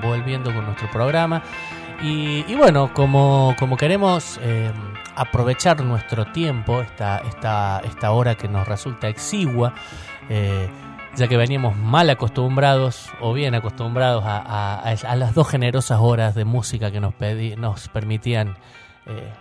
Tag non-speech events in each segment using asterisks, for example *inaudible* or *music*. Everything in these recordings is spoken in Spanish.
volviendo con nuestro programa. Y, bueno, como, como queremos eh, aprovechar nuestro tiempo, esta, esta, esta hora que nos resulta exigua, eh, ya que veníamos mal acostumbrados o bien acostumbrados a, a, a las dos generosas horas de música que nos, pedí, nos permitían eh,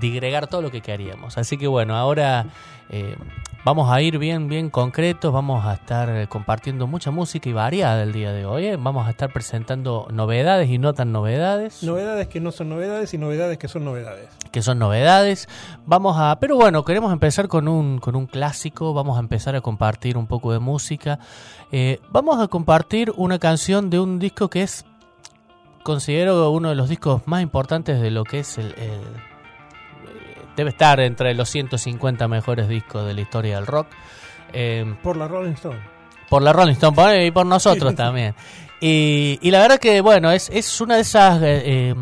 digregar todo lo que queríamos. Así que bueno, ahora eh, vamos a ir bien, bien concretos, vamos a estar compartiendo mucha música y variada el día de hoy. ¿eh? Vamos a estar presentando novedades y no tan novedades. Novedades que no son novedades y novedades que son novedades. Que son novedades. Vamos a, pero bueno, queremos empezar con un, con un clásico, vamos a empezar a compartir un poco de música. Eh, vamos a compartir una canción de un disco que es, considero uno de los discos más importantes de lo que es el, el debe estar entre los 150 mejores discos de la historia del rock. Eh, por la Rolling Stone. Por la Rolling Stone por, y por nosotros *laughs* también. Y, y, la verdad que, bueno, es, es una de esas eh,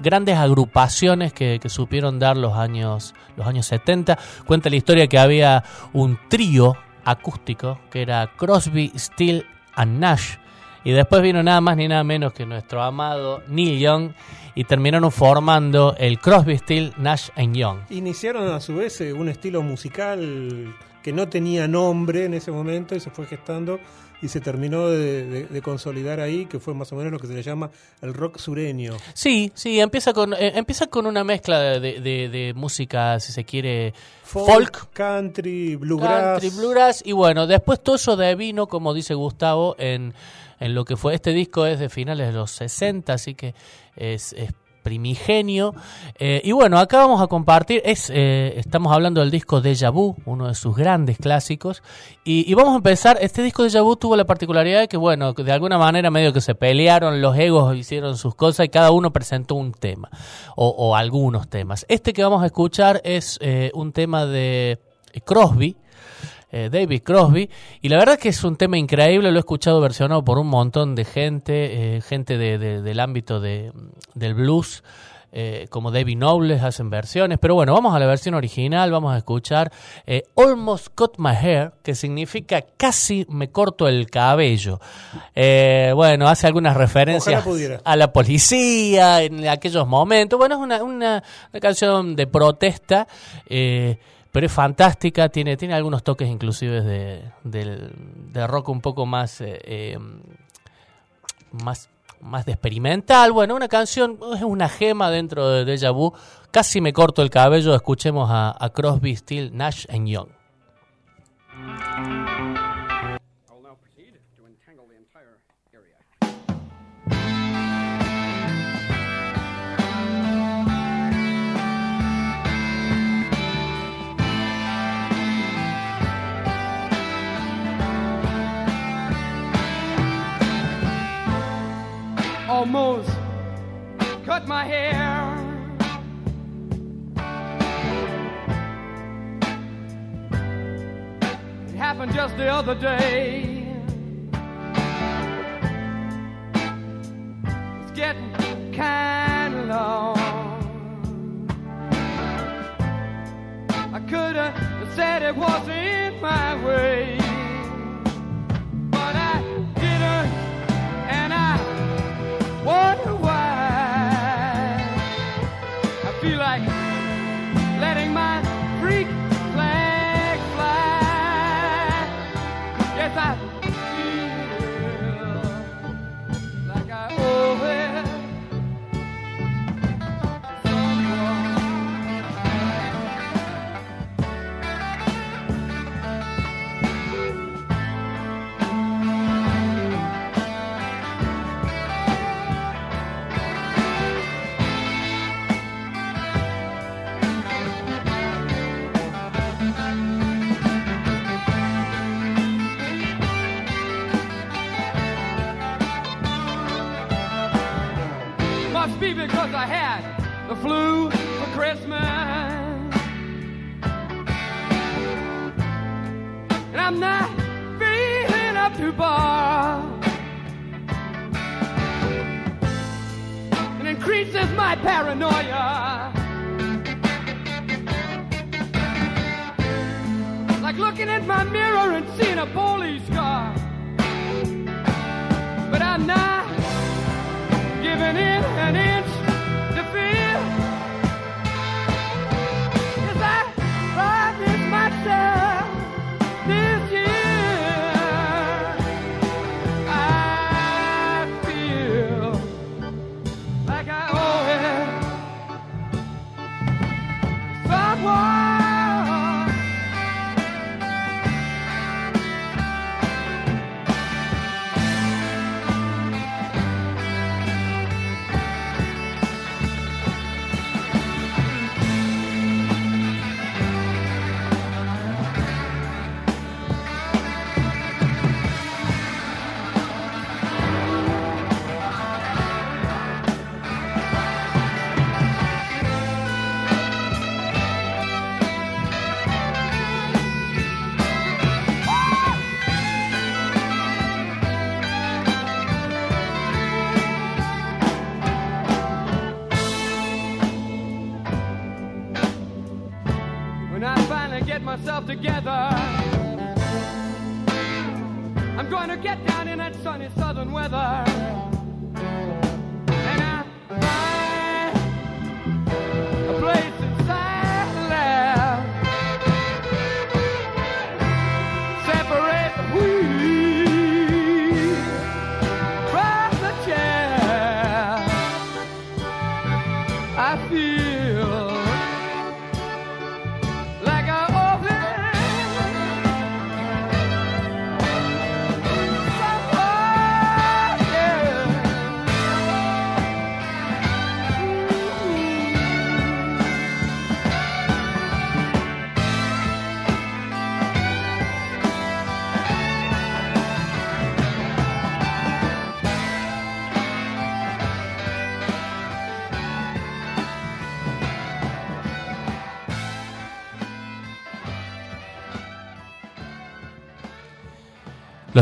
grandes agrupaciones que, que, supieron dar los años, los años 70. Cuenta la historia que había un trío acústico que era Crosby, Steele and Nash. Y después vino nada más ni nada menos que nuestro amado Neil Young y terminaron formando el Crosby, Still, Nash Young. Iniciaron a su vez un estilo musical que no tenía nombre en ese momento y se fue gestando y se terminó de, de, de, consolidar ahí, que fue más o menos lo que se le llama el rock sureño. Sí, sí, empieza con, eh, empieza con una mezcla de, de, música, si se quiere, folk, folk, country, bluegrass. Country, bluegrass, y bueno, después todo eso devino, como dice Gustavo, en, en lo que fue, este disco es de finales de los 60, así que es, es primigenio. Eh, y bueno, acá vamos a compartir, es, eh, estamos hablando del disco Deja Vu, uno de sus grandes clásicos. Y, vamos a empezar, este disco Deja Vu tuvo la particularidad de que, bueno, de alguna manera medio que se pelearon, los egos hicieron sus cosas y cada uno presentó un tema, o, o algunos temas. Este que vamos a escuchar es eh, un tema de Crosby, eh, David Crosby. Y la verdad que es un tema increíble, lo he escuchado versionado por un montón de gente, eh, gente de, de, del ámbito de, del blues. Eh, como David Knowles hacen versiones, pero bueno, vamos a la versión original, vamos a escuchar eh, Almost Cut My Hair, que significa casi me corto el cabello. Eh, bueno, hace algunas referencias a la policía en aquellos momentos. Bueno, es una, una, una canción de protesta. Eh, pero es fantástica, tiene, tiene algunos toques inclusive de, de, rock un poco más, eh, eh, más, más de experimental. Bueno, una canción es una gema dentro de Deja Vu. Casi me corto el cabello, escuchemos a, a Crosby, Still, Nash and Young. Almost cut my hair. It happened just the other day. It's getting kind of long. I could have said it wasn't paranoia.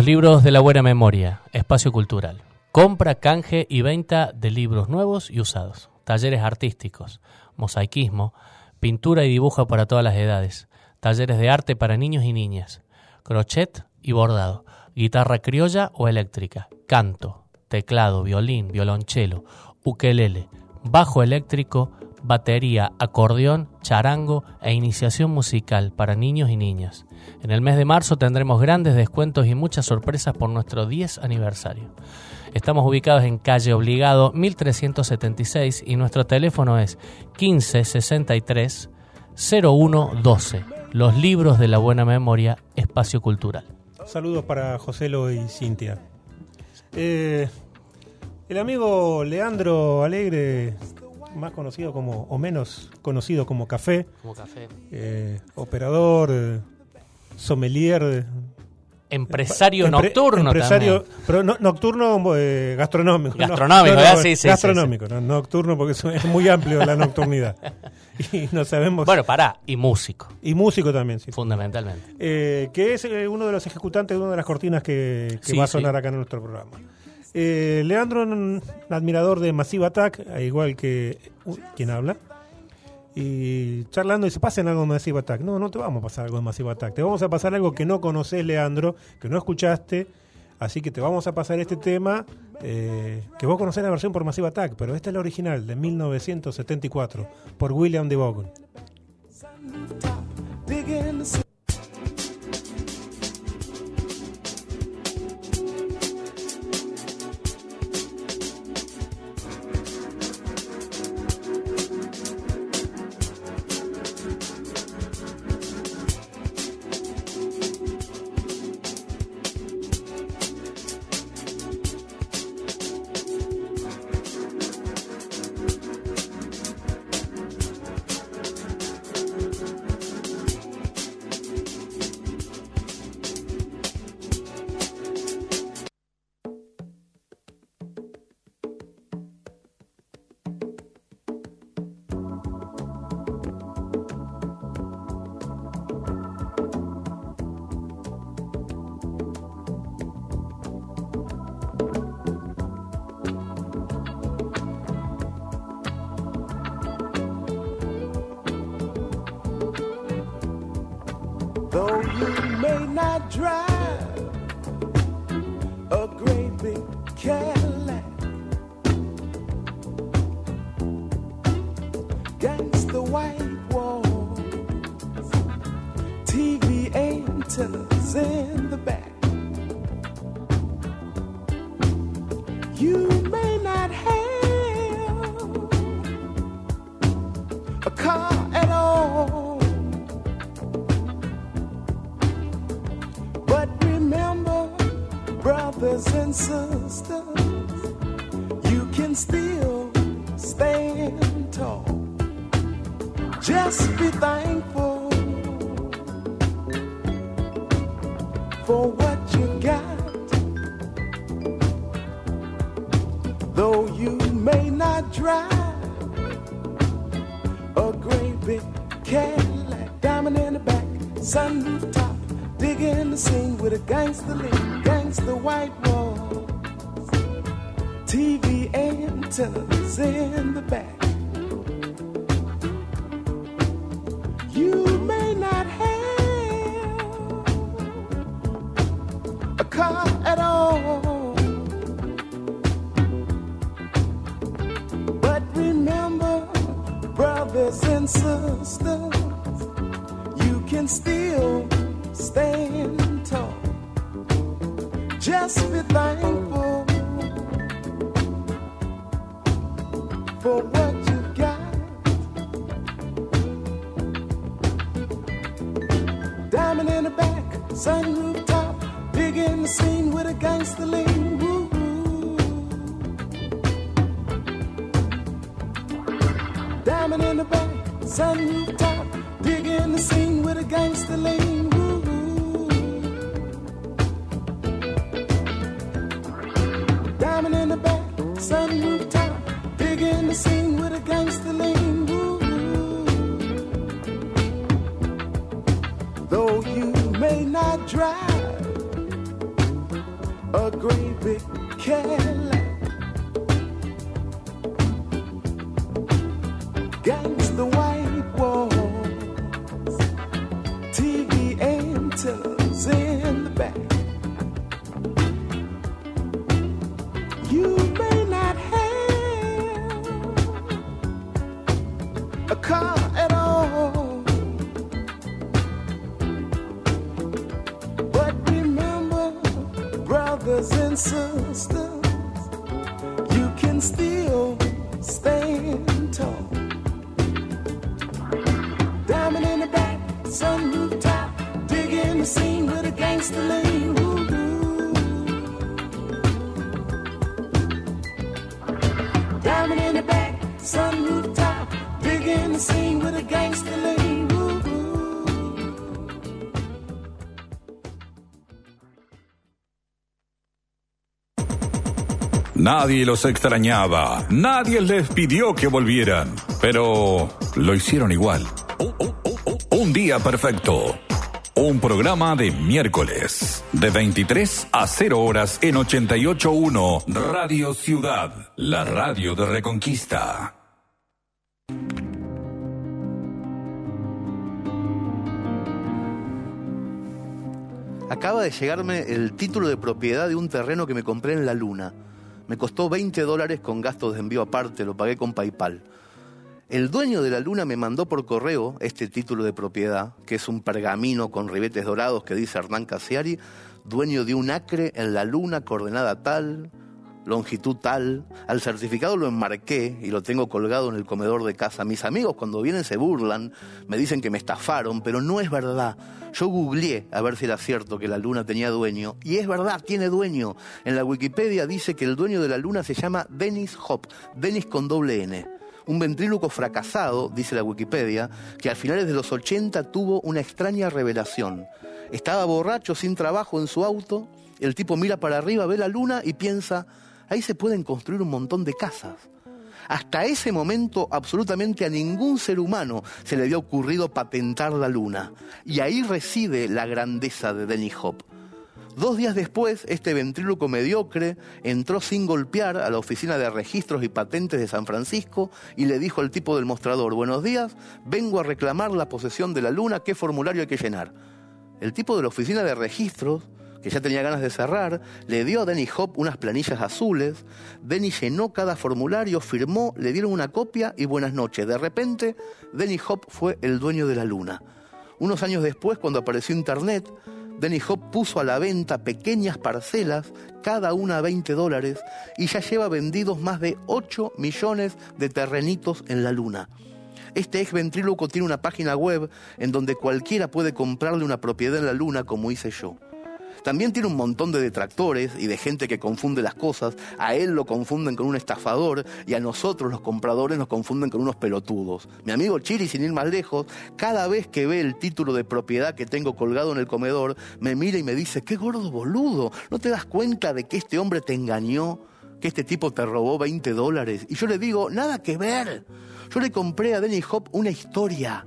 Libros de la buena memoria, espacio cultural. Compra, canje y venta de libros nuevos y usados. Talleres artísticos, mosaicismo, pintura y dibujo para todas las edades. Talleres de arte para niños y niñas. Crochet y bordado. Guitarra criolla o eléctrica. Canto, teclado, violín, violonchelo, ukelele, bajo eléctrico, batería, acordeón, charango e iniciación musical para niños y niñas. En el mes de marzo tendremos grandes descuentos y muchas sorpresas por nuestro 10 aniversario. Estamos ubicados en calle Obligado 1376 y nuestro teléfono es 1563 0112. Los libros de la buena memoria, espacio cultural. Saludos para Joselo y Cintia. Eh, el amigo Leandro Alegre, más conocido como, o menos conocido como Café, Como café. eh, operador, eh, sommelier, eh, Empresario empre- nocturno empresario, también. pero no- nocturno eh, gastronómico. Gastronómico, no, no, ¿verdad? Sí, sí, sí, Gastronómico, no, nocturno porque es, muy amplio la nocturnidad. *laughs* y no sabemos. Bueno, pará, y músico, y músico también, sí. fundamentalmente. Eh, que es eh, uno de los ejecutantes de una de las cortinas que, que Sí, va a sí. sonar acá en nuestro programa. Eh, Leandro, un admirador de Massive Attack, al igual que uh, quien habla, y charlando dice, pasen algo de Massive Attack. No, no te vamos a pasar algo de Massive Attack, te vamos a pasar algo que no conoces, Leandro, que no escuchaste, así que te vamos a pasar este tema, eh, que vos conocés la versión por Massive Attack, pero esta es la original, de 1974, por William DeVogan. You may not drive a great big Cadillac, against the white walls, TV in brothers and sisters, you can still stand tall. Just be thankful for what you got. Diamond in the back, sunroof top, big in the scene with a gangster lean. Diamond in the back, sunroof top, dig in the scene with a gangster lean. Diamond in the back, sunroof top, dig in the scene with a gangster lean. Though you may not drive a great big Cadillac. Scene with a gangster lean. Woo-hoo. Diamond in the back, sunroof top, dig in the scene with a gangster lean. Woo-hoo. Nadie los extrañaba, nadie les pidió que volvieran, pero lo hicieron igual. Un día perfecto. Un programa de miércoles, de 23 a 0 horas en 88.1 Radio Ciudad, la radio de Reconquista. Acaba de llegarme el título de propiedad de un terreno que me compré en la Luna. Me costó 20 dólares con gastos de envío aparte, lo pagué con PayPal. El dueño de la Luna me mandó por correo este título de propiedad, que es un pergamino con ribetes dorados que dice Hernán Casiari, dueño de un acre en la Luna, coordenada tal, longitud tal. Al certificado lo enmarqué y lo tengo colgado en el comedor de casa. Mis amigos cuando vienen se burlan, me dicen que me estafaron, pero no es verdad. Yo googleé a ver si era cierto que la luna tenía dueño y es verdad, tiene dueño. En la Wikipedia dice que el dueño de la luna se llama Dennis Hop, Dennis con doble N. Un ventríloco fracasado, dice la Wikipedia, que a finales de los 80 tuvo una extraña revelación. Estaba borracho, sin trabajo en su auto, el tipo mira para arriba, ve la luna y piensa, ahí se pueden construir un montón de casas. Hasta ese momento absolutamente a ningún ser humano se le había ocurrido patentar la luna. Y ahí reside la grandeza de Denny Hop. Dos días después, este ventríloco mediocre entró sin golpear a la oficina de registros y patentes de San Francisco y le dijo al tipo del mostrador, buenos días, vengo a reclamar la posesión de la luna, ¿qué formulario hay que llenar? El tipo de la oficina de registros que ya tenía ganas de cerrar, le dio a Denny Hop unas planillas azules. Denny llenó cada formulario, firmó, le dieron una copia y buenas noches. De repente, Denny Hop fue el dueño de la luna. Unos años después, cuando apareció Internet, Denny Hop puso a la venta pequeñas parcelas, cada una a 20 dólares, y ya lleva vendidos más de 8 millones de terrenitos en la luna. Este ex ventríloco tiene una página web en donde cualquiera puede comprarle una propiedad en la luna como hice yo. También tiene un montón de detractores y de gente que confunde las cosas. A él lo confunden con un estafador y a nosotros los compradores nos confunden con unos pelotudos. Mi amigo Chiri, sin ir más lejos, cada vez que ve el título de propiedad que tengo colgado en el comedor, me mira y me dice, qué gordo boludo, ¿no te das cuenta de que este hombre te engañó? que este tipo te robó 20 dólares. Y yo le digo, nada que ver. Yo le compré a Denny Hop una historia.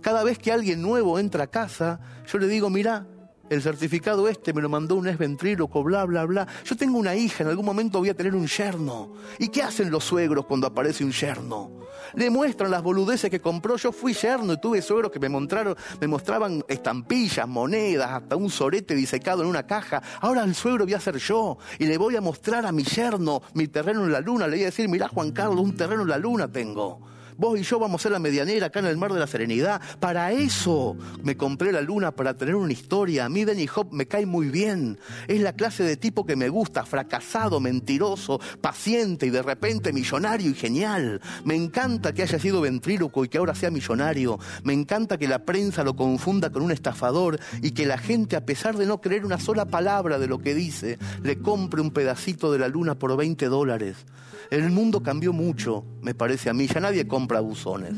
Cada vez que alguien nuevo entra a casa, yo le digo, mira, el certificado este me lo mandó un ex ventríloco, bla, bla, bla. Yo tengo una hija, en algún momento voy a tener un yerno. ¿Y qué hacen los suegros cuando aparece un yerno? Le muestran las boludeces que compró. Yo fui yerno y tuve suegros que me mostraron, me mostraban estampillas, monedas, hasta un sorete disecado en una caja. Ahora el suegro voy a ser yo y le voy a mostrar a mi yerno mi terreno en la luna. Le voy a decir, mirá Juan Carlos, un terreno en la luna tengo. Vos y yo vamos a ser la medianera acá en el Mar de la Serenidad. Para eso me compré la luna, para tener una historia. A mí Denny Hop me cae muy bien. Es la clase de tipo que me gusta, fracasado, mentiroso, paciente y de repente millonario y genial. Me encanta que haya sido ventríloco y que ahora sea millonario. Me encanta que la prensa lo confunda con un estafador y que la gente, a pesar de no creer una sola palabra de lo que dice, le compre un pedacito de la luna por 20 dólares. El mundo cambió mucho, me parece a mí. Ya nadie compra buzones.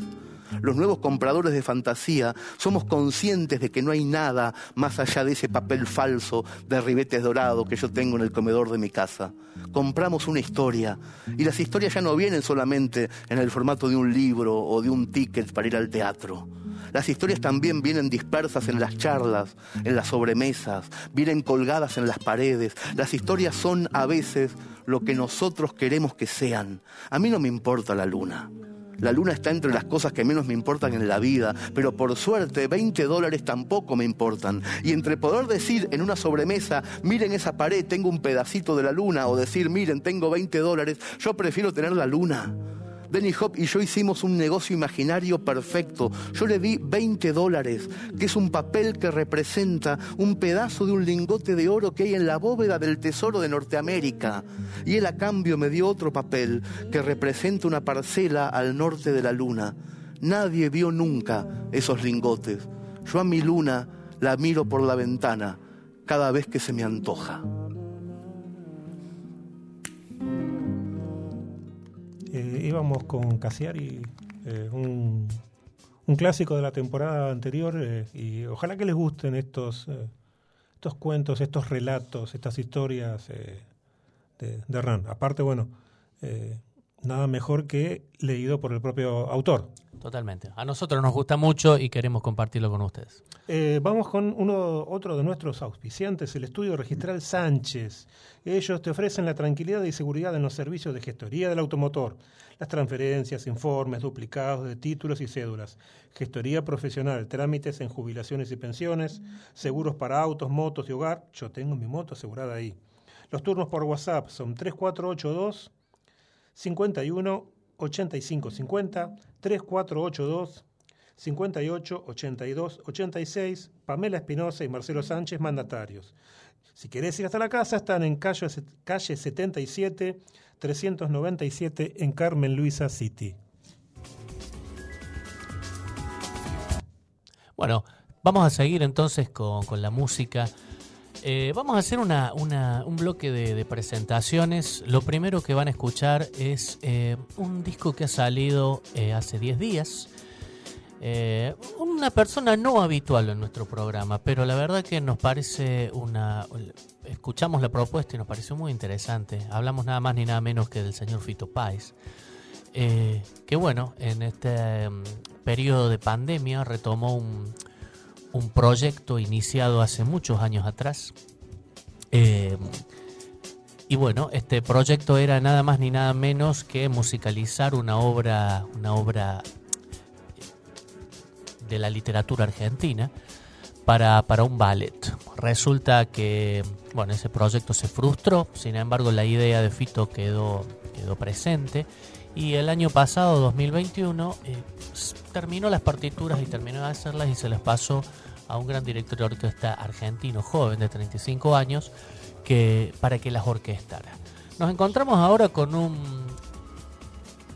Los nuevos compradores de fantasía somos conscientes de que no hay nada más allá de ese papel falso de ribetes dorados que yo tengo en el comedor de mi casa. Compramos una historia y las historias ya no vienen solamente en el formato de un libro o de un ticket para ir al teatro. Las historias también vienen dispersas en las charlas, en las sobremesas, vienen colgadas en las paredes. Las historias son a veces lo que nosotros queremos que sean. A mí no me importa la luna. La luna está entre las cosas que menos me importan en la vida, pero por suerte 20 dólares tampoco me importan. Y entre poder decir en una sobremesa, miren esa pared, tengo un pedacito de la luna, o decir, miren, tengo 20 dólares, yo prefiero tener la luna. Denny Hop y yo hicimos un negocio imaginario perfecto. Yo le di 20 dólares, que es un papel que representa un pedazo de un lingote de oro que hay en la bóveda del Tesoro de Norteamérica. Y él a cambio me dio otro papel que representa una parcela al norte de la luna. Nadie vio nunca esos lingotes. Yo a mi luna la miro por la ventana cada vez que se me antoja. Eh, íbamos con Cassiari, eh, un, un clásico de la temporada anterior, eh, y ojalá que les gusten estos, estos cuentos, estos relatos, estas historias de, de Ran. Aparte, bueno, nada mejor que leído por el propio autor. Totalmente. A nosotros nos gusta mucho y queremos compartirlo con ustedes. Eh, vamos con uno, otro de nuestros auspiciantes, el estudio registral Sánchez. Ellos te ofrecen la tranquilidad y seguridad en los servicios de gestoría del automotor, las transferencias, informes, duplicados de títulos y cédulas, gestoría profesional, trámites en jubilaciones y pensiones, seguros para autos, motos y hogar. Yo tengo mi moto asegurada ahí. Los turnos por WhatsApp son 3482 51 85 50 3482 58 82 86 Pamela Espinosa y Marcelo Sánchez mandatarios. Si querés ir hasta la casa, están en calle, calle 77 397 en Carmen Luisa City. Bueno, vamos a seguir entonces con, con la música. Eh, vamos a hacer una, un bloque de, presentaciones. Lo primero que van a escuchar es eh, un disco que ha salido eh, hace 10 días. Una persona no habitual en nuestro programa, pero la verdad que nos parece una... Escuchamos la propuesta y nos pareció muy interesante. Hablamos nada más ni nada menos que del señor Fito Páez. Que bueno, en este mm, periodo de pandemia retomó un, un proyecto iniciado hace muchos años atrás. Eh, y bueno, este proyecto era nada más ni nada menos que musicalizar una obra, una obra de la literatura argentina para, para un ballet. Resulta que bueno, ese proyecto se frustró, sin embargo la idea de Fito quedó, quedó presente y el año pasado, 2021, eh, terminó las partituras y terminó de hacerlas y se las pasó a un gran director de orquesta argentino joven de 35 años que, para que las orquestara. Nos encontramos ahora con un,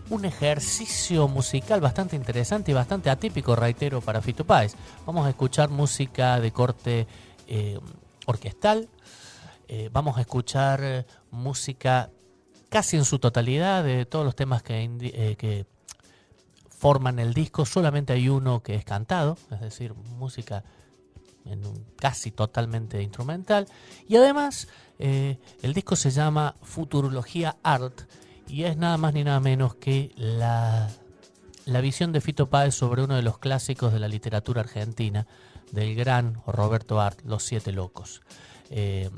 un ejercicio musical bastante interesante y bastante atípico, reitero, para Fito Páez. Vamos a escuchar música de corte eh, orquestal, eh, vamos a escuchar música casi en su totalidad de todos los temas que, eh, que forman el disco, solamente hay uno que es cantado, es decir, música en un- casi totalmente instrumental. Y además, eh, el disco se llama Futurología Art y es nada más ni nada menos que la, la visión de Fito Páez sobre uno de los clásicos de la literatura argentina, del gran Roberto Art, Los Siete Locos. Eh,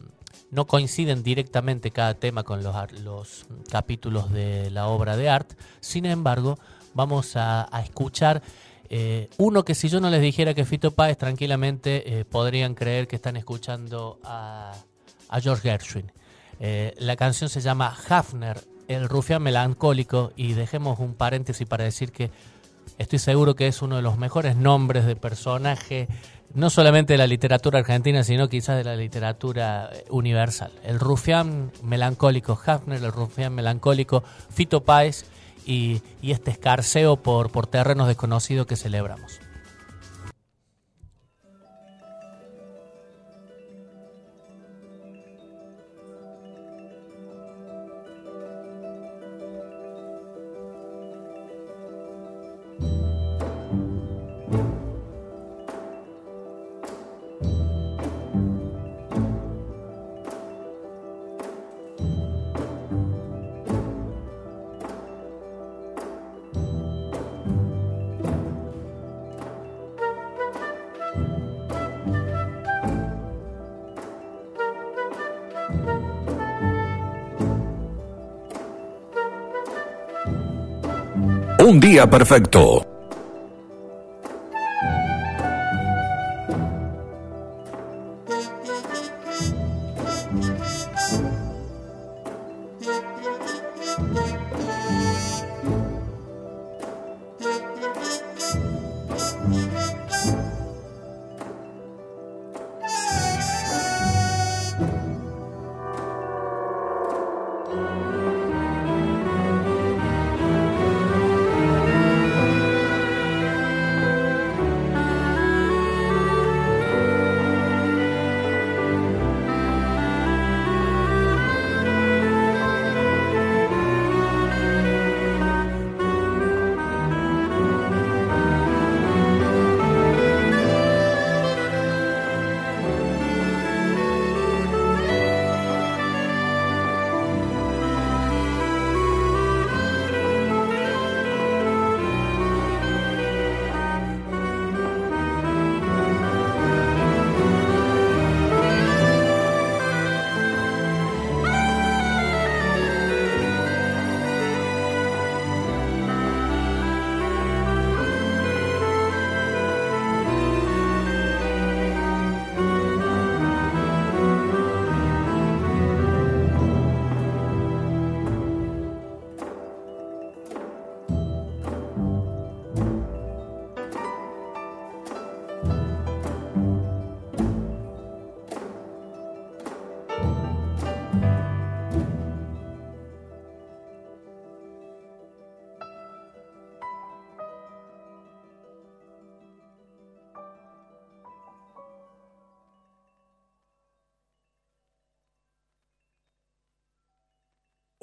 no coinciden directamente cada tema con los, los capítulos de la obra de Art, sin embargo, vamos a, escuchar eh, uno que si yo no les dijera que Fito Páez, tranquilamente eh, podrían creer que están escuchando a, a George Gershwin. Eh, la canción se llama Hafner, el rufián melancólico, y dejemos un paréntesis para decir que estoy seguro que es uno de los mejores nombres de personaje, no solamente de la literatura argentina, sino quizás de la literatura eh, universal. El rufián melancólico Hafner, el rufián melancólico Fito Páez y, y este escarceo por, por terrenos desconocidos que celebramos. Un día perfecto.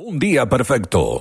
Un día perfecto.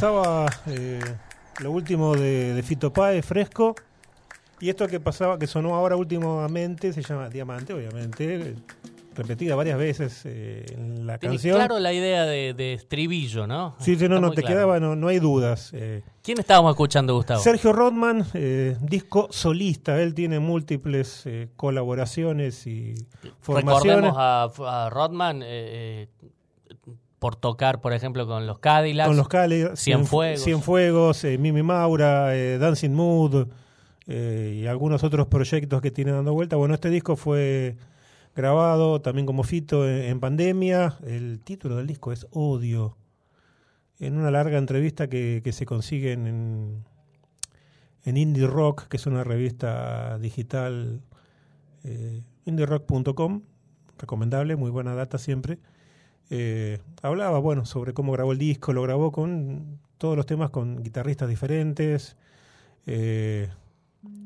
Pasaba eh, lo último de, de Fito Páez, fresco. Y esto que pasaba, que sonó ahora últimamente, se llama Diamante, obviamente. Repetida varias veces eh, en la Tiene canción. claro la idea de, de estribillo, ¿no? Sí, sí, no, no te claro. quedaba, no, no hay dudas. eh. ¿Quién estábamos escuchando, Gustavo? Sergio Rodman, eh, disco solista. Él tiene múltiples colaboraciones y formaciones. Recordemos a, a Rodman por tocar, por ejemplo, con los Cadillacs. Con los Cali, Cienfuegos. Cienfuegos, eh, Mimi Maura, eh, Dancing Mood eh, y algunos otros proyectos que tiene dando vuelta. Bueno, este disco fue grabado también como Fito en, en pandemia. El título del disco es Odio. En una larga entrevista que, que se consigue en, en Indie Rock, que es una revista digital, eh, indierock.com, recomendable, muy buena data siempre. Eh, hablaba, bueno, sobre cómo grabó el disco, lo grabó con todos los temas con guitarristas diferentes. Eh,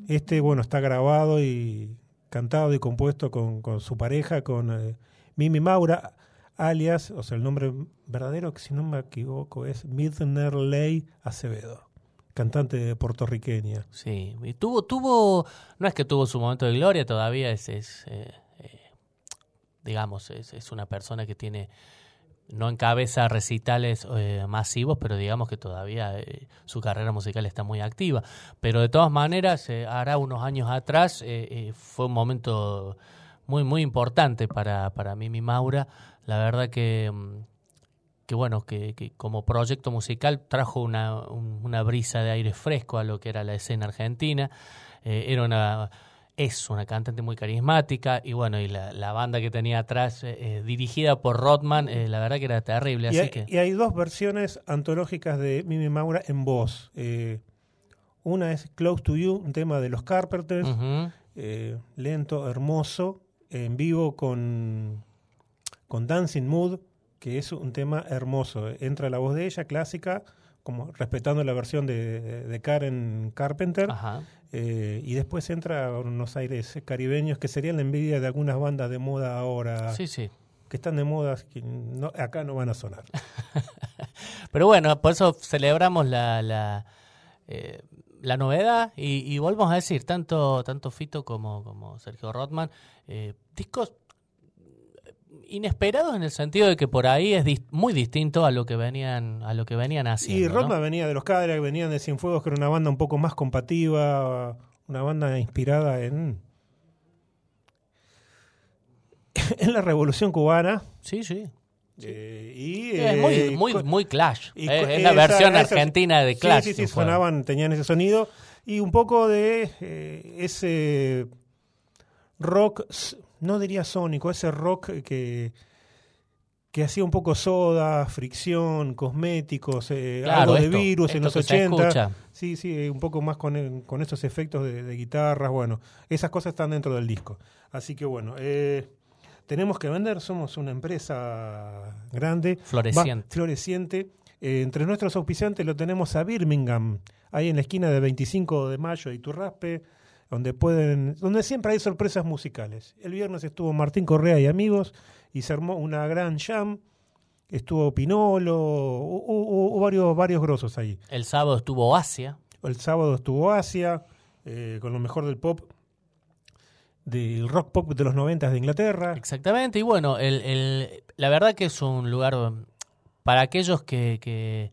este, bueno, está grabado y cantado y compuesto con, su pareja, con eh, Mimi Maura, alias, o sea, el nombre verdadero, que si no me equivoco, es Midner Ley Acevedo, cantante puertorriqueña. Sí, tuvo, tuvo, no es que tuvo su momento de gloria, todavía es, es digamos, es, es una persona que tiene, no encabeza recitales eh, masivos, pero digamos que todavía eh, su carrera musical está muy activa. Pero de todas maneras, eh, hará unos años atrás eh, fue un momento muy, muy importante para, para Mimi Maura. La verdad que... mm, que bueno, que, que como proyecto musical trajo una, un- una brisa de aire fresco a lo que era la escena argentina. Era una, es una cantante muy carismática y bueno, y la, la banda que tenía atrás, eh, eh, dirigida por Rodman, eh, la verdad que era terrible. Y Así hay, que, y hay dos versiones antológicas de Mimi Maura en voz. Eh, una es Close to You, un tema de los Carpenters, lento, hermoso, en vivo con, con Dancing Mood, que es un tema hermoso. Entra la voz de ella, clásica, como respetando la versión de, de Karen Carpenter. Ajá. eh, y después entra unos aires caribeños que serían la envidia de algunas bandas de moda ahora, Sí, sí. que están de moda, que no- acá no van a sonar. *laughs* Pero bueno, por eso celebramos la, la, eh, la novedad y, y volvemos a decir, tanto, tanto Fito como, como Sergio Rodman, eh, discos inesperados en el sentido de que por ahí es dis- muy distinto a lo que venían a lo que venían haciendo. Y ¿no? Rodman venía de los Cadillacs, venían de Cienfuegos, que era una banda un poco más combativa, una banda inspirada en *laughs* en la Revolución Cubana. Sí, sí. eh, y, es muy, eh, muy, muy Clash. y es, la versión esa- argentina de Clash. Sí, sí, sonaban, tenían ese sonido. Y un poco de eh, ese rock, no diría sónico, ese rock que que hacía un poco soda, fricción, cosméticos, eh, Claro, algo de esto- virus en los que se 80. escucha. Sí, sí, un poco más con, con esos efectos de, de guitarras. Bueno, esas cosas están dentro del disco. Así que bueno, eh, tenemos que vender. Somos una empresa grande, Floreciente. va- floreciente. Eh, entre nuestros auspiciantes lo tenemos a Birmingham, ahí en la esquina de 25 de mayo y Turraspe, donde pueden, donde siempre hay sorpresas musicales. El viernes estuvo Martín Correa y amigos y se armó una gran jam. Estuvo Pinolo, hu- hu- hubo varios, varios grosos ahí. El sábado estuvo Asia. El sábado estuvo Asia, eh, con lo mejor del pop, del rock pop de los 90 de Inglaterra. Exactamente, y bueno, el, el- la verdad que es un lugar para aquellos que, que,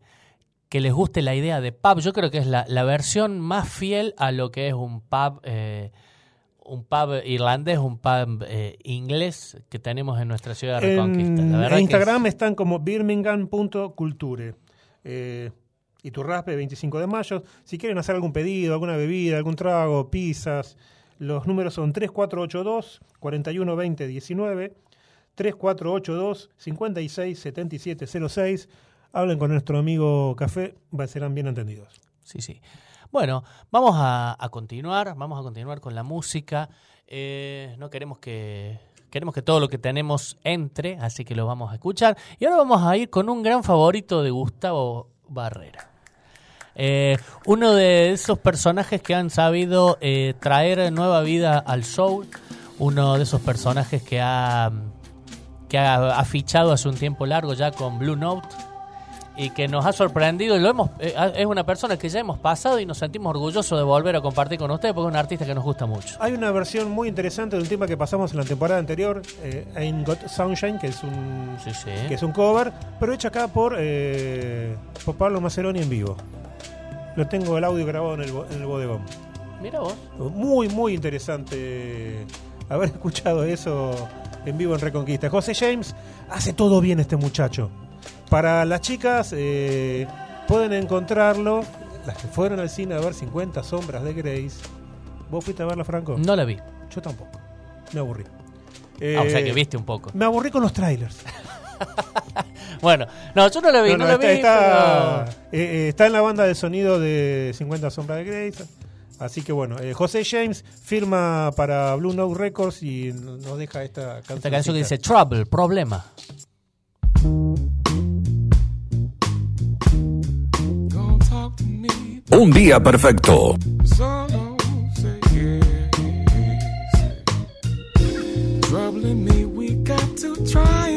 que les guste la idea de pub, yo creo que es la, la versión más fiel a lo que es un pub, eh, un pub irlandés, un pub eh, inglés que tenemos en nuestra ciudad de Reconquista. En, La Instagram es- están como birmingham.culture. Eh, y Turraspe, 25 de mayo. Si quieren hacer algún pedido, alguna bebida, algún trago, pizzas, los números son 3482 412019 3482 567706 Hablen con nuestro amigo Café, serán bien entendidos. Sí, sí. Bueno, vamos a, continuar, vamos a continuar con la música. Eh, no queremos que queremos que todo lo que tenemos entre, así que lo vamos a escuchar. Y ahora vamos a ir con un gran favorito de Gustavo Barrera. Eh, uno de esos personajes que han sabido eh, traer nueva vida al soul, uno de esos personajes que ha que ha, ha fichado hace un tiempo largo ya con Blue Note. Y que nos ha sorprendido. Y lo hemos, eh, es una persona que ya hemos pasado y nos sentimos orgullosos de volver a compartir con ustedes porque es un artista que nos gusta mucho. Hay una versión muy interesante de un tema que pasamos en la temporada anterior, eh, Ain't Got Sunshine, que es un Sí, sí. que es un cover, pero hecho acá por, eh, por Pablo Maceroni en vivo. Lo tengo el audio grabado en el, bo- en el bodegón. Mira vos. Muy, muy interesante haber *laughs* escuchado eso en vivo en Reconquista. José James hace todo bien este muchacho. Para las chicas eh, pueden encontrarlo, las que fueron al cine a ver 50 sombras de Grace. ¿Vos fuiste a verla, Franco? No la vi. Yo tampoco. Me aburrí. Ah, o sea Eh, que viste un poco. Me aburrí con los trailers. *laughs* Bueno, no, yo no la vi, no, No, no, la está, vi. está, pero- eh, eh, está en la banda de sonido de 50 sombras de Grace. Así que bueno, eh, José James firma para Blue Note Records y nos deja esta canción. Esta canción que dice Trouble, problema.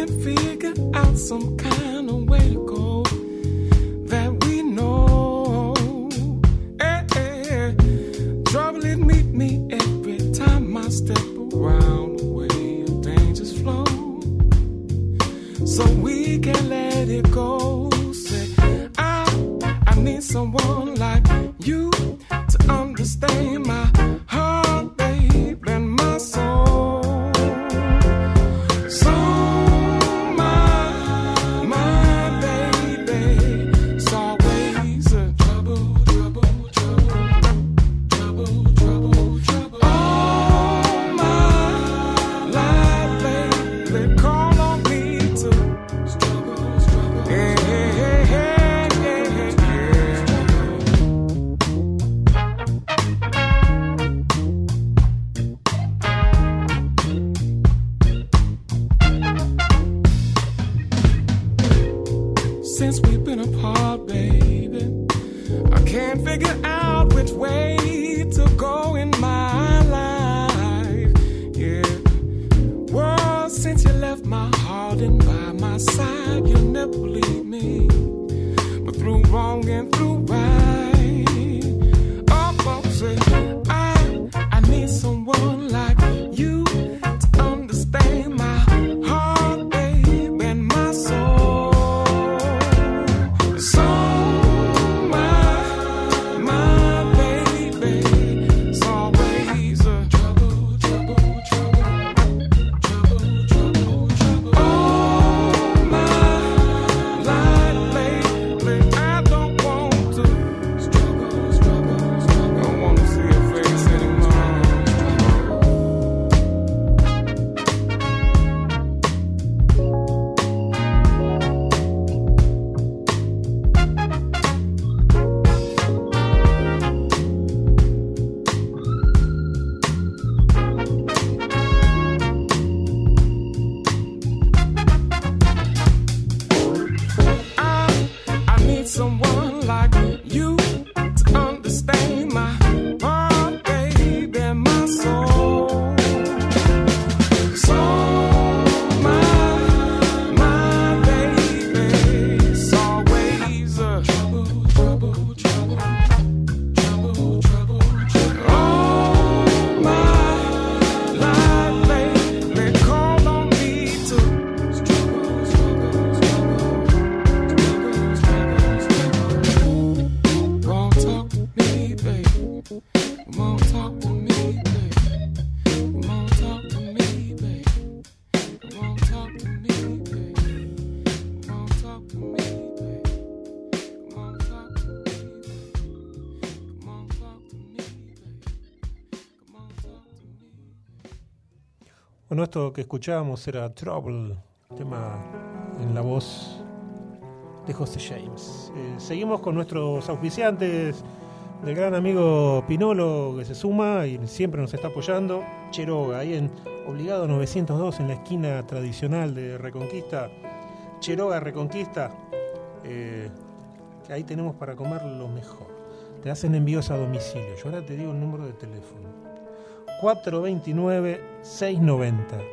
And figure out some kind of way to go that we know. Eh, eh, eh. Troubling meet me every time I step around the way of danger's flow. So we can let it go. Someone like you to understand my esto que escuchábamos era Trouble, tema en la voz de José James. Eh, seguimos con nuestros auspiciantes, del gran amigo Pinolo que se suma y siempre nos está apoyando. Cheroga, ahí en Obligado 902, en la esquina tradicional de Reconquista. Cheroga Reconquista, eh, que ahí tenemos para comer lo mejor. Te hacen envíos a domicilio. Yo ahora te digo el número de teléfono. 429-690.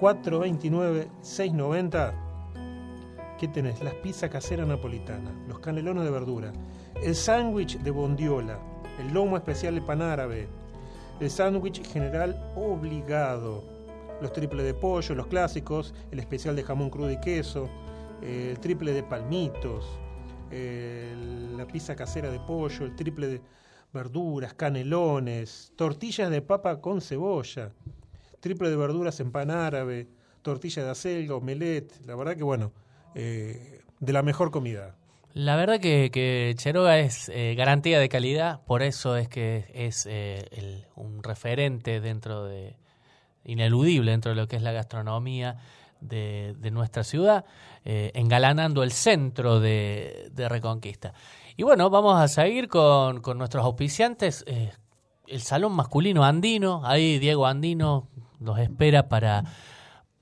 429-690. ¿Qué tenés? Las pizzas caseras napolitanas, los canelones de verdura, el sándwich de bondiola, el lomo especial de pan árabe, el sándwich general obligado, los triples de pollo, los clásicos, el especial de jamón crudo y queso, el triple de palmitos, la pizza casera de pollo, el triple de verduras, canelones, tortillas de papa con cebolla, triple de verduras en pan árabe, tortilla de acelga, omelette, la verdad que bueno, eh, de la mejor comida. La verdad que, que Cheroga es eh, garantía de calidad, por eso es que es eh, el- un referente dentro de, ineludible dentro de lo que es la gastronomía de, de nuestra ciudad, eh, engalanando el centro de, de Reconquista. Y bueno, vamos a seguir con, con nuestros auspiciantes. eh, el Salón Masculino Andino, ahí Diego Andino los espera para,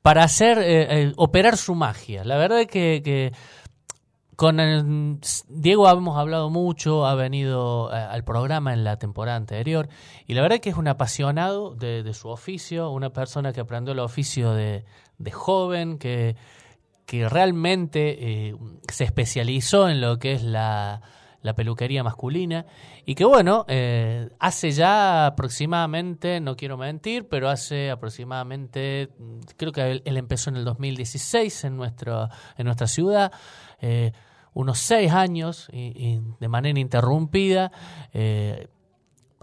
para hacer, eh, eh, operar su magia. La verdad es que, que con Diego hemos hablado mucho, ha venido al programa en la temporada anterior y la verdad que es un apasionado de, de su oficio, una persona que aprendió el oficio de, de joven, que, que realmente se especializó en lo que es la, la peluquería masculina. Y que bueno, eh, hace ya aproximadamente, no quiero mentir, pero hace aproximadamente, mm, creo que él, empezó en el 2016 en, nuestro, en nuestra ciudad, eh, unos seis años de manera ininterrumpida, eh,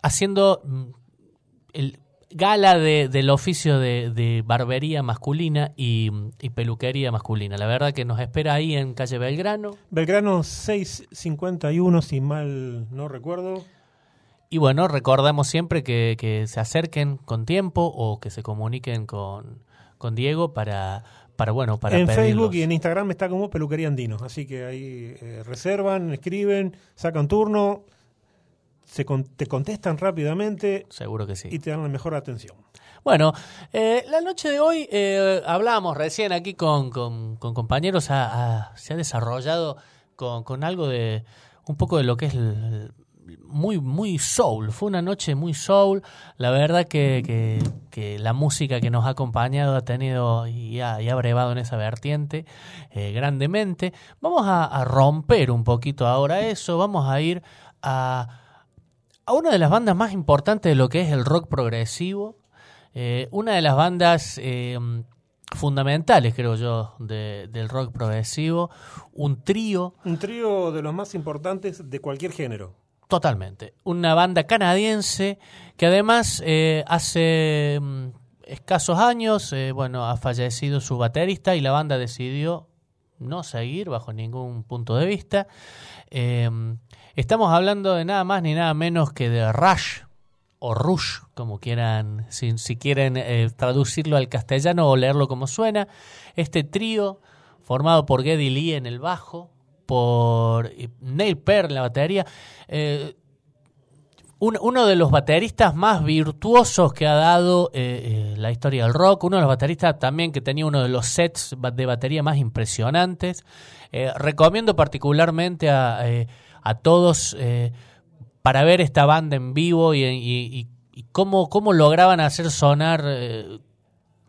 haciendo mm, el gala de- del oficio de, de barbería masculina y, y peluquería masculina. La verdad que nos espera ahí en calle Belgrano. Belgrano 651, si mal no recuerdo. Y bueno, recordamos siempre que, que se acerquen con tiempo o que se comuniquen con, con Diego para, para bueno, para en pedirlos. Facebook y en Instagram está como Peluquería Andino. Así que ahí eh, reservan, escriben, sacan turno, se con- te contestan rápidamente Seguro que sí. y te dan la mejor atención. Bueno, eh, la noche de hoy eh, hablábamos recién aquí con, con- con compañeros, se ha desarrollado con, con algo de un poco de lo que es el- muy muy soul. Fue una noche muy soul. La verdad que, que- que la música que nos ha acompañado ha tenido y ha, y ha brevado en esa vertiente eh, grandemente. Vamos a, a romper un poquito ahora eso. Vamos a ir a a una de las bandas más importantes de lo que es el rock progresivo, eh, una de las bandas eh, fundamentales, creo yo, de- del rock progresivo, un trío Un trío de los más importantes de cualquier género. Totalmente. Una banda canadiense que además eh, hace mm, escasos años, eh, bueno, ha fallecido su baterista y la banda decidió no seguir bajo ningún punto de vista. Estamos hablando de nada más ni nada menos que de Rush o Rush, como quieran, si, si quieren eh, traducirlo al castellano o leerlo como suena. Este trío formado por Geddy Lee en el bajo, por Neil Peart en la batería. eh, un- uno de los bateristas más virtuosos que ha dado eh, eh, la historia del rock, uno de los bateristas también que tenía uno de los sets de batería más impresionantes. Recomiendo particularmente a, a todos eh, para ver esta banda en vivo y, y- y- cómo, cómo lograban hacer sonar eh,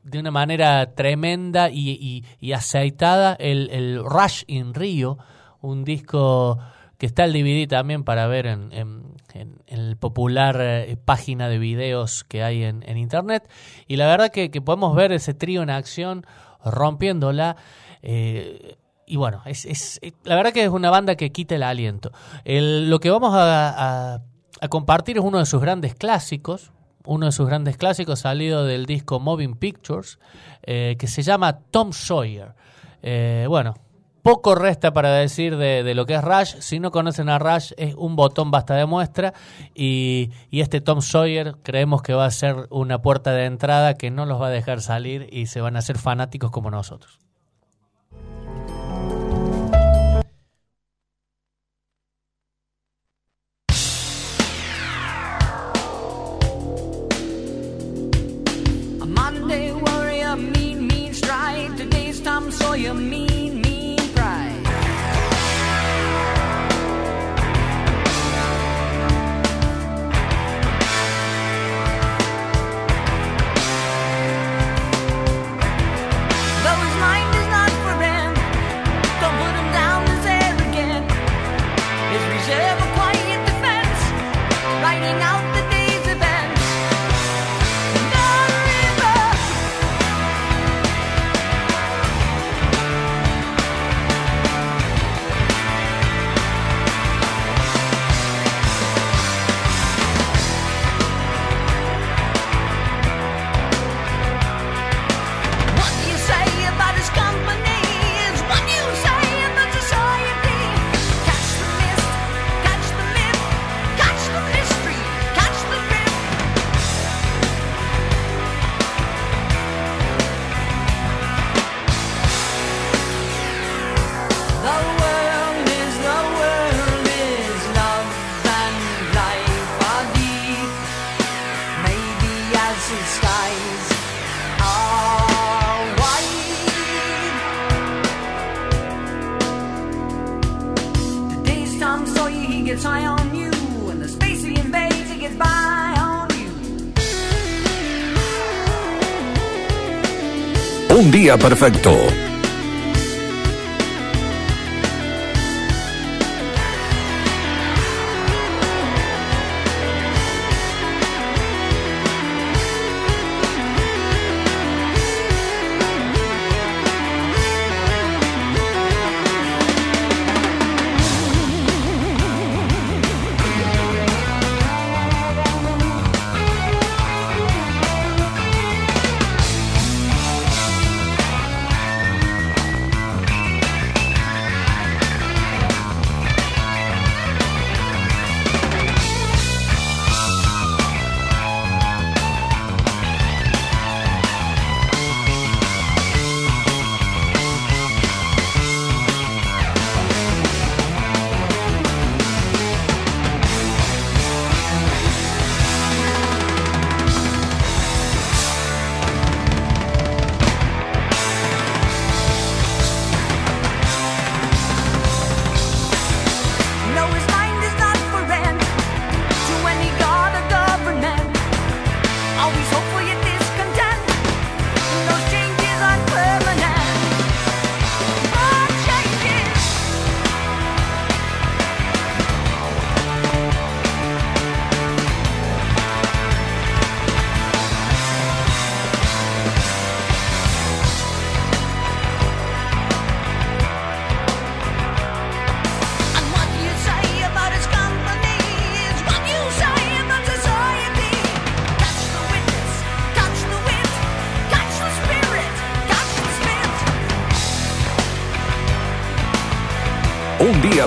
de una manera tremenda y, y- aceitada el, Rush in Rio, un disco que está el DVD también para ver en, en- en- en el popular eh, página de videos que hay en, internet. Y la verdad que, que podemos ver ese trío en acción rompiéndola. eh, y bueno, es, es- eh, la verdad que es una banda que quita el aliento. Lo que vamos a, compartir es uno de sus grandes clásicos, uno de sus grandes clásicos salido del disco Moving Pictures, eh, que se llama Tom Sawyer. Eh, bueno, poco resta para decir de, de lo que es Rush. Si no conocen a Rush, es un botón basta de muestra. Y, y este Tom Sawyer creemos que va a ser una puerta de entrada que no los va a dejar salir y se van a hacer fanáticos como nosotros. Tom Sawyer, mean, mean día perfecto.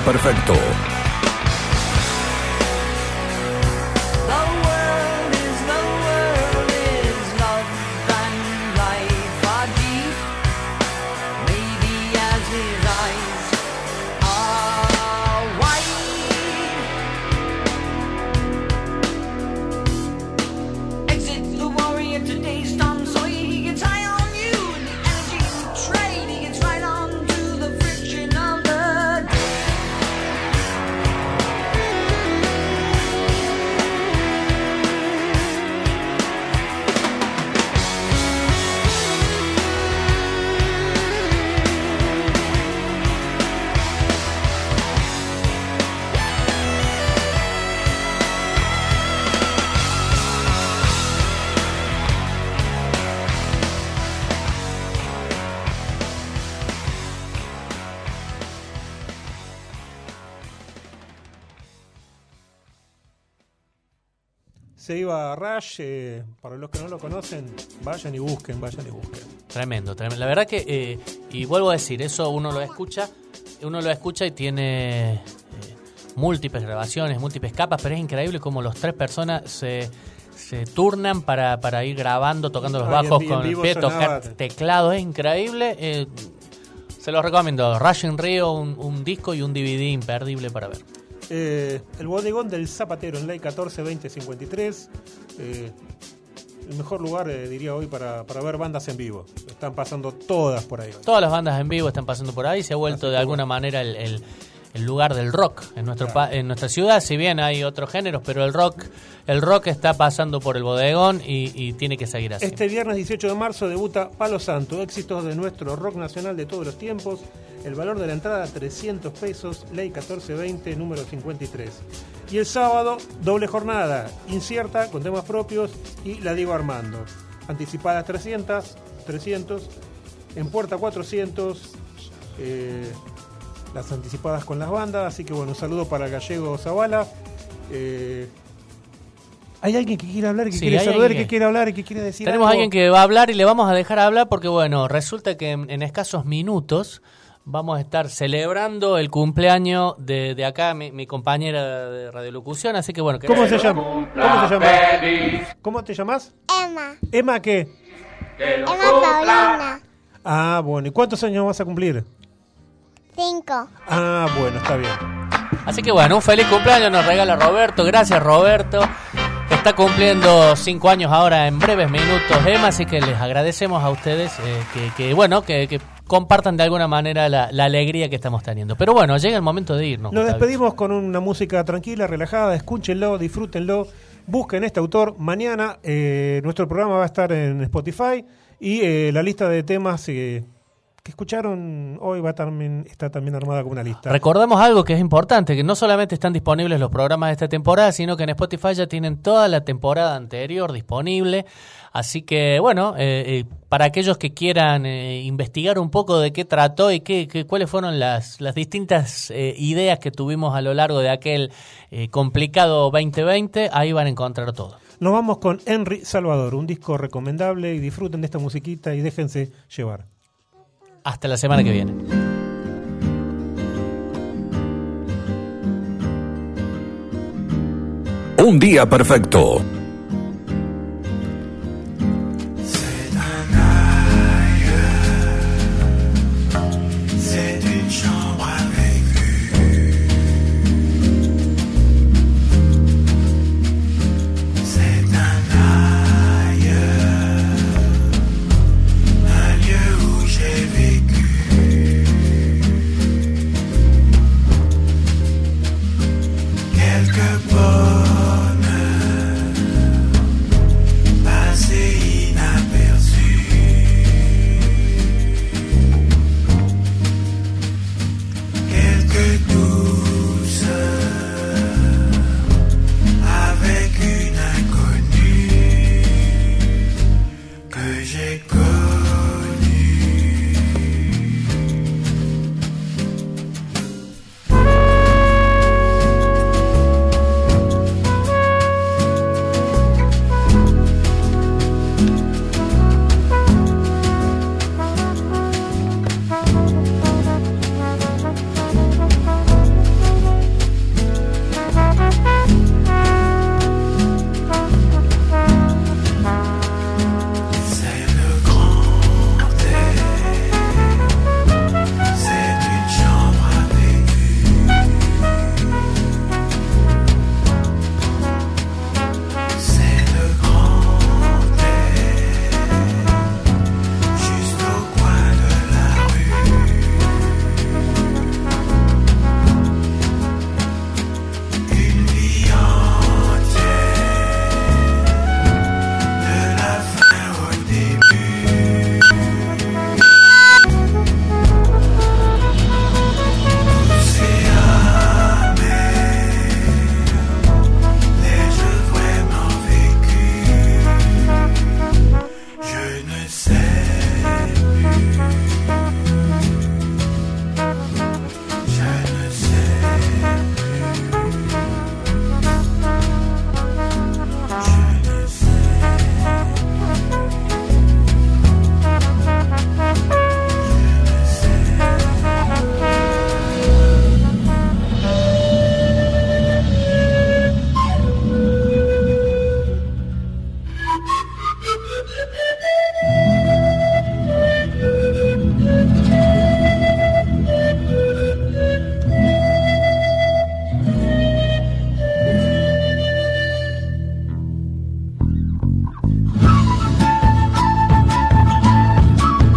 Perfecto. Rush, eh, para los que no lo conocen, vayan y busquen, vayan y busquen. Tremendo, tremendo. La verdad que, eh, y vuelvo a decir, eso uno lo escucha, uno lo escucha y tiene eh, múltiples grabaciones, múltiples capas, pero es increíble como los tres personas se, se turnan para, para ir grabando, tocando los Ah, bajos en con el pie, tocar teclado, es increíble. eh, se los recomiendo. Rush in Rio, un, un disco y un DVD imperdible para ver. Eh, el bodegón del Zapatero en Ley 14 20 53. eh, el mejor lugar, eh, diría hoy, para, para ver bandas en vivo. Están pasando todas por ahí. hoy. Todas las bandas en vivo están pasando por ahí, se ha vuelto de alguna manera el, el- el lugar del rock en nuestro pa- en nuestra ciudad, si bien hay otros géneros, pero el rock el rock está pasando por el bodegón y, y tiene que seguir así. Este viernes 18 de marzo debuta Palo Santo, éxitos de nuestro rock nacional de todos los tiempos. El valor de la entrada 300 pesos, ley 1420, número 53. Y el sábado, doble jornada, incierta, con temas propios y la digo Armando. Anticipadas 300, 300, en puerta 400, eh, las anticipadas con las bandas. Así que bueno, un saludo para el gallego Zavala. Eh, hay alguien que quiere hablar, que Sí, quiere saludar, que que- quiere hablar y que quiere decir Tenemos a algo. alguien que va a hablar y le vamos a dejar hablar porque, bueno, resulta que en, en escasos minutos vamos a estar celebrando el cumpleaños de, de acá, mi, mi compañera de radiolocución, así que, bueno... que- ¿Cómo se llama? ¿Cómo se llama? ¿Cómo te llamas? Emma. ¿Emma qué? Emma Paulina. Ah, bueno. ¿Y cuántos años vas a cumplir? Cinco. Ah, bueno, está bien. Así que bueno, un feliz cumpleaños nos regala Roberto. Gracias Roberto. Está cumpliendo cinco años ahora en breves minutos, Emma, así que les agradecemos a ustedes eh, que, que, bueno, que, que compartan de alguna manera la, la alegría que estamos teniendo. Pero bueno, llega el momento de irnos. Nos despedimos con una música tranquila, relajada. Escúchenlo, disfrútenlo. Busquen este autor. Mañana eh, nuestro programa va a estar en Spotify y eh, la lista de temas eh, que escucharon hoy va también, está también armada como una lista. Recordamos algo que es importante, que no solamente están disponibles los programas de esta temporada, sino que en Spotify ya tienen toda la temporada anterior disponible. Así que, bueno, eh, eh, para aquellos que quieran eh, investigar un poco de qué trató y qué, qué- cuáles fueron las, las distintas eh, ideas que tuvimos a lo largo de aquel eh, complicado 2020, ahí van a encontrar todo. Nos vamos con Henry Salvador, un disco recomendable y disfruten de esta musiquita y déjense llevar. Hasta la semana que viene. Un día perfecto.